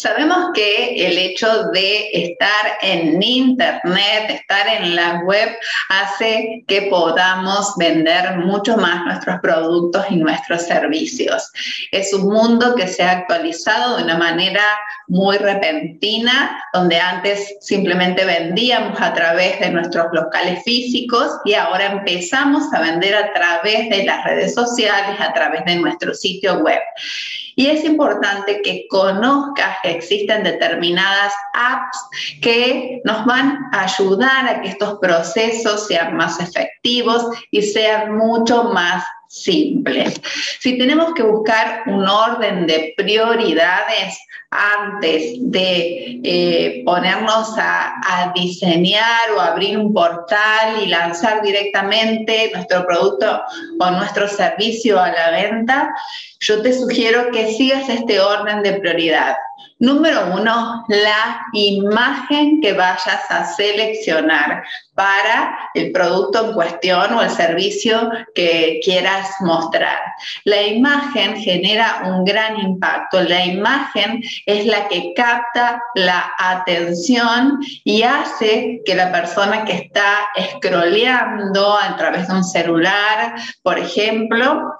Sabemos que el hecho de estar en Internet, estar en la web, hace que podamos vender mucho más nuestros productos y nuestros servicios. Es un mundo que se ha actualizado de una manera muy repentina, donde antes simplemente vendíamos a través de nuestros locales físicos y ahora empezamos a vender a través de las redes sociales, a través de nuestro sitio web. Y es importante que conozcas que existen determinadas apps que nos van a ayudar a que estos procesos sean más efectivos y sean mucho más simples. Si tenemos que buscar un orden de prioridades antes de eh, ponernos a, a, diseñar o abrir un portal y lanzar directamente nuestro producto o nuestro servicio a la venta, yo te sugiero que sigas este orden de prioridad. Número uno, la imagen que vayas a seleccionar para el producto en cuestión o el servicio que quieras mostrar. La imagen genera un gran impacto. La imagen es la que capta la atención y hace que la persona que está scrolleando a través de un celular, por ejemplo,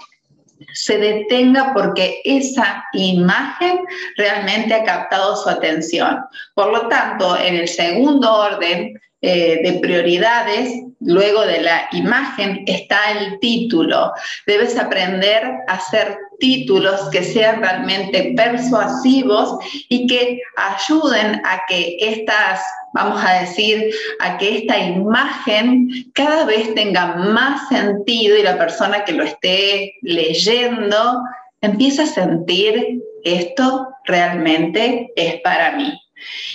se detenga porque esa imagen realmente ha captado su atención. Por lo tanto, en el segundo orden eh, de prioridades, luego de la imagen, está el título. Debes aprender a hacer títulos que sean realmente persuasivos y que ayuden a que estas vamos a decir, a que esta imagen cada vez tenga más sentido y la persona que lo esté leyendo empieza a sentir esto realmente es para mí.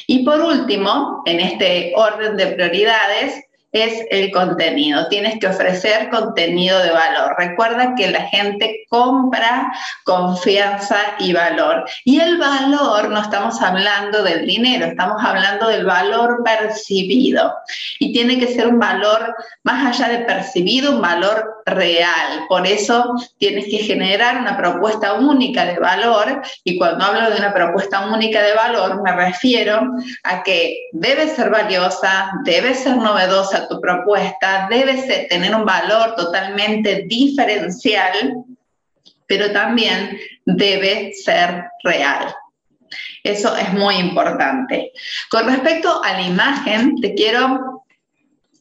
Y por último, en este orden de prioridades, es el contenido. Tienes que ofrecer contenido de valor. Recuerda que la gente compra confianza y valor. Y el valor, no estamos hablando del dinero, estamos hablando del valor percibido. Y tiene que ser un valor, más allá de percibido, un valor real. Por eso tienes que generar una propuesta única de valor. Y cuando hablo de una propuesta única de valor, me refiero a que debe ser valiosa, debe ser novedosa tu propuesta debe tener un valor totalmente diferencial, pero también debe ser real. Eso es muy importante. Con respecto a la imagen, te quiero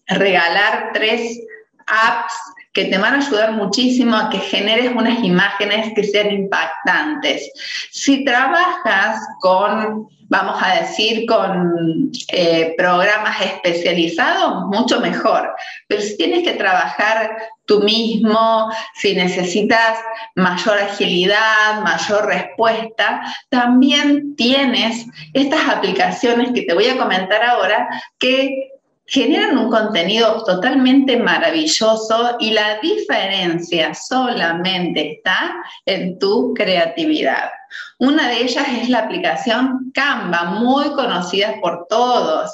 regalar tres apps que te van a ayudar muchísimo a que generes unas imágenes que sean impactantes. Si trabajas con, vamos a decir, con eh, programas especializados, mucho mejor. Pero si tienes que trabajar tú mismo, si necesitas mayor agilidad, mayor respuesta, también tienes estas aplicaciones que te voy a comentar ahora que generan un contenido totalmente maravilloso y la diferencia solamente está en tu creatividad. Una de ellas es la aplicación Canva, muy conocida por todos.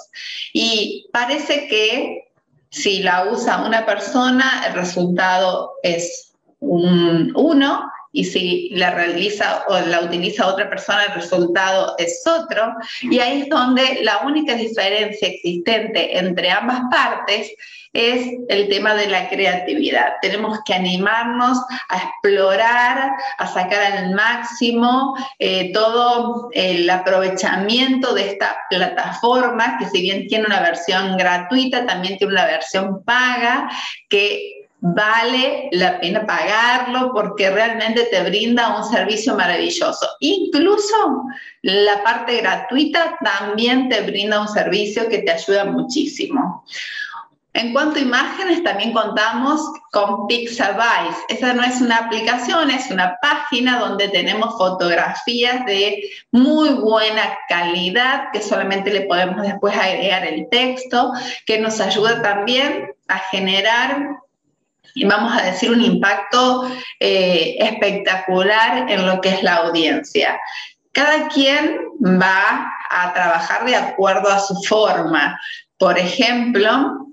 Y parece que si la usa una persona, el resultado es un 1 y si la realiza o la utiliza otra persona, el resultado es otro. Y ahí es donde la única diferencia existente entre ambas partes es el tema de la creatividad. Tenemos que animarnos a explorar, a sacar al máximo eh, todo el aprovechamiento de esta plataforma, que si bien tiene una versión gratuita, también tiene una versión paga, que vale la pena pagarlo porque realmente te brinda un servicio maravilloso. Incluso la parte gratuita también te brinda un servicio que te ayuda muchísimo. En cuanto a imágenes, también contamos con Pixabay. Esa no es una aplicación, es una página donde tenemos fotografías de muy buena calidad que solamente le podemos después agregar el texto, que nos ayuda también a generar vamos a decir un impacto eh, espectacular en lo que es la audiencia. Cada quien va a trabajar de acuerdo a su forma. Por ejemplo,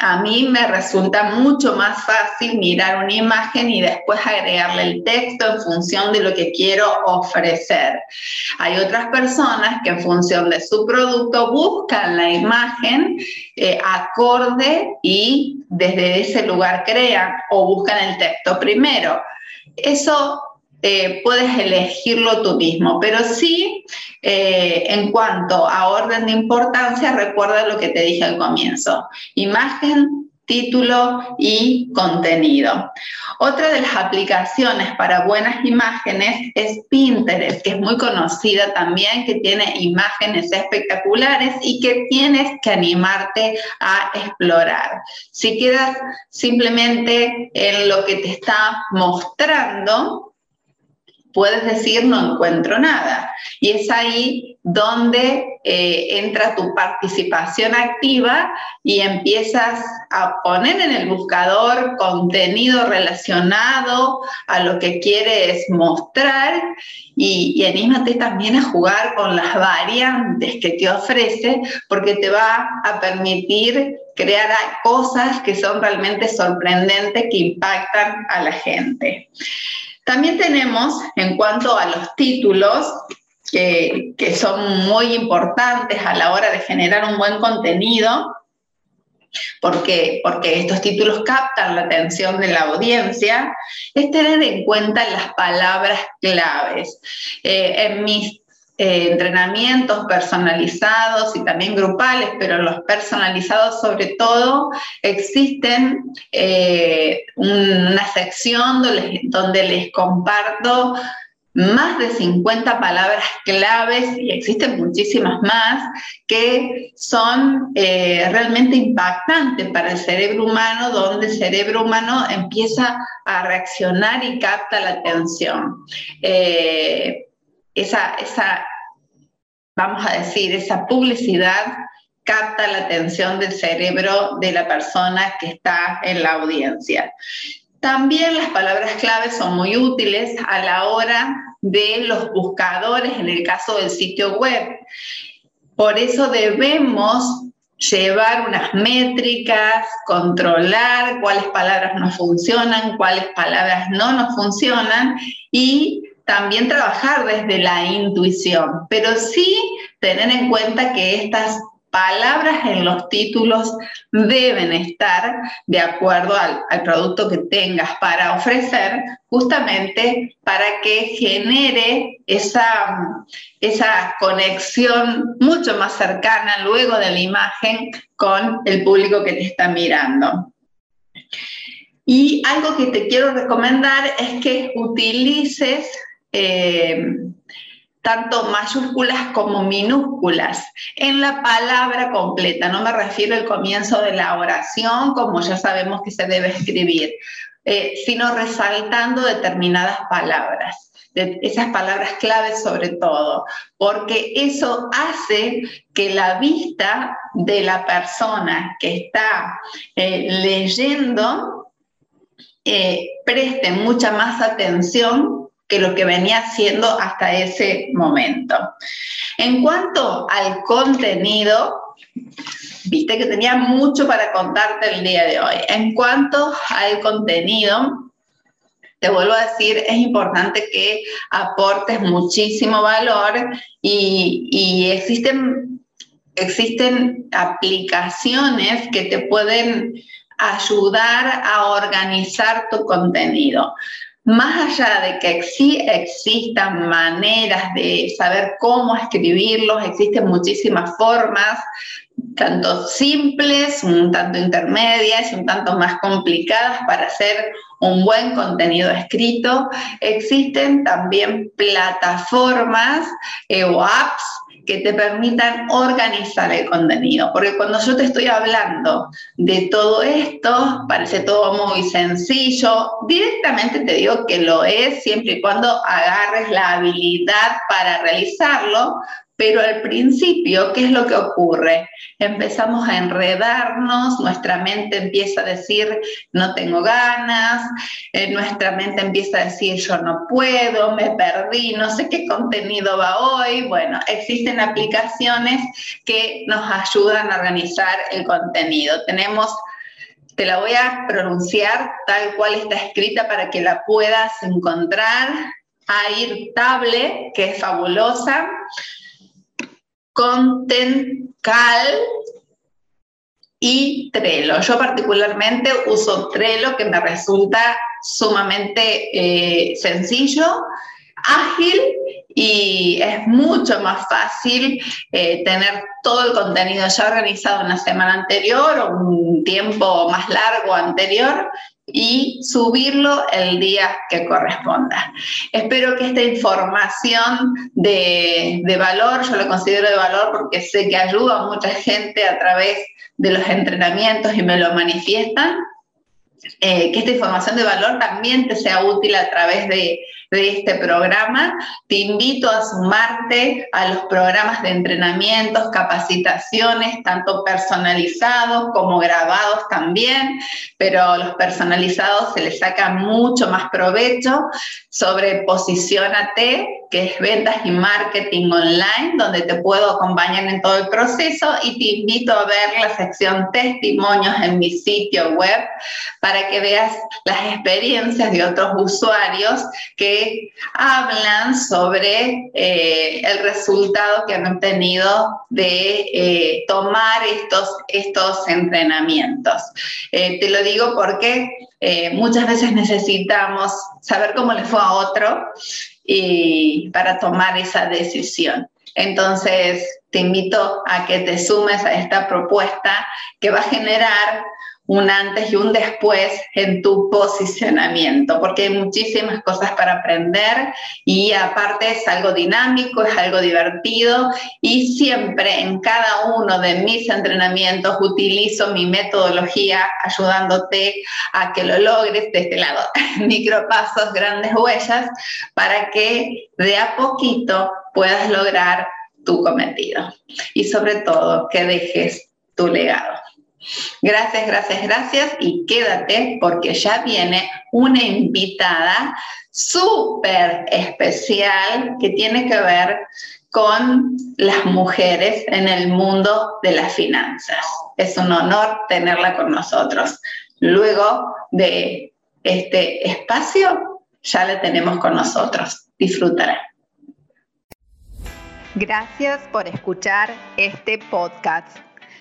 a mí me resulta mucho más fácil mirar una imagen y después agregarle el texto en función de lo que quiero ofrecer. Hay otras personas que en función de su producto buscan la imagen eh, acorde y desde ese lugar crean o buscan el texto primero. Eso eh, puedes elegirlo tú mismo, pero sí, eh, en cuanto a orden de importancia, recuerda lo que te dije al comienzo, imagen, título y contenido. Otra de las aplicaciones para buenas imágenes es Pinterest, que es muy conocida también, que tiene imágenes espectaculares y que tienes que animarte a explorar. Si quedas simplemente en lo que te está mostrando, puedes decir no encuentro nada. Y es ahí donde eh, entra tu participación activa y empiezas a poner en el buscador contenido relacionado a lo que quieres mostrar y, y anímate también a jugar con las variantes que te ofrece porque te va a permitir crear cosas que son realmente sorprendentes que impactan a la gente. También tenemos, en cuanto a los títulos, que, son muy importantes a la hora de generar un buen contenido, porque, porque estos títulos captan la atención de la audiencia, es tener en cuenta las palabras claves. Eh, en mis eh, entrenamientos personalizados y también grupales, pero los personalizados sobre todo, existen eh, una sección donde, les comparto más de 50 palabras claves y existen muchísimas más que son eh, realmente impactantes para el cerebro humano, donde el cerebro humano empieza a reaccionar y capta la atención. esa, esa, vamos a decir, esa publicidad capta la atención del cerebro de la persona que está en la audiencia. También las palabras claves son muy útiles a la hora de los buscadores en el caso del sitio web. Por eso debemos llevar unas métricas, controlar cuáles palabras no funcionan, cuáles palabras no nos funcionan y también trabajar desde la intuición, pero sí tener en cuenta que estas palabras en los títulos deben estar de acuerdo al, producto que tengas para ofrecer, justamente para que genere esa, esa conexión mucho más cercana luego de la imagen con el público que te está mirando. Y algo que te quiero recomendar es que utilices eh, tanto mayúsculas como minúsculas en la palabra completa. No me refiero al comienzo de la oración, como ya sabemos que se debe escribir, eh, sino resaltando determinadas palabras, esas palabras claves sobre todo, porque eso hace que la vista de la persona que está eh, leyendo preste mucha más atención que lo que venía haciendo hasta ese momento. En cuanto al contenido, viste que tenía mucho para contarte el día de hoy. En cuanto al contenido, te vuelvo a decir, es importante que aportes muchísimo valor y, existen, existen aplicaciones que te pueden ayudar a organizar tu contenido más allá de que sí existan maneras de saber cómo escribirlos, existen muchísimas formas, tanto simples, un tanto intermedias un tanto más complicadas para hacer un buen contenido escrito. Existen también plataformas eh, o apps que te permitan organizar el contenido. Porque cuando yo te estoy hablando de todo esto, parece todo muy sencillo. Directamente te digo que lo es siempre y cuando agarres la habilidad para realizarlo, pero al principio, ¿qué es lo que ocurre? Empezamos a enredarnos, nuestra mente empieza a decir, no tengo ganas, eh, nuestra mente empieza a decir, yo no puedo, me perdí, no sé qué contenido va hoy. Bueno, existen aplicaciones que nos ayudan a organizar el contenido. Tenemos te la voy a pronunciar tal cual está escrita para que la puedas encontrar. Airtable, que es fabulosa. Content Cal y Trello. Yo particularmente uso Trello que me resulta sumamente eh, sencillo, ágil y es mucho más fácil eh, tener todo el contenido ya organizado una semana anterior o un tiempo más largo anterior y subirlo el día que corresponda. Espero que esta información de, valor, yo lo considero de valor porque sé que ayuda a mucha gente a través de los entrenamientos y me lo manifiestan, eh, que esta información de valor también te sea útil a través de de este programa. Te invito a sumarte a los programas de entrenamientos, capacitaciones, tanto personalizados como grabados también, pero los personalizados se les saca mucho más provecho sobre Posicionate, que es ventas y marketing online, donde te puedo acompañar en todo el proceso y te invito a ver la sección testimonios en mi sitio web para que veas las experiencias de otros usuarios que hablan sobre eh, el resultado que han obtenido de eh, tomar estos, estos entrenamientos. Eh, te lo digo porque muchas veces necesitamos saber cómo le fue a otro y para tomar esa decisión. Entonces, te invito a que te sumes a esta propuesta que va a generar un antes y un después en tu posicionamiento, porque hay muchísimas cosas para aprender y aparte es algo dinámico, es algo divertido y siempre en cada uno de mis entrenamientos utilizo mi metodología ayudándote a que lo logres de este lado, micropasos, grandes huellas, para que de a poquito puedas lograr tu cometido y sobre todo que dejes tu legado. Gracias, gracias, gracias y quédate porque ya viene una invitada súper especial que tiene que ver con las mujeres en el mundo de las finanzas. Es un honor tenerla con nosotros. Luego de este espacio, ya la tenemos con nosotros. Disfrutará. Gracias por escuchar este podcast.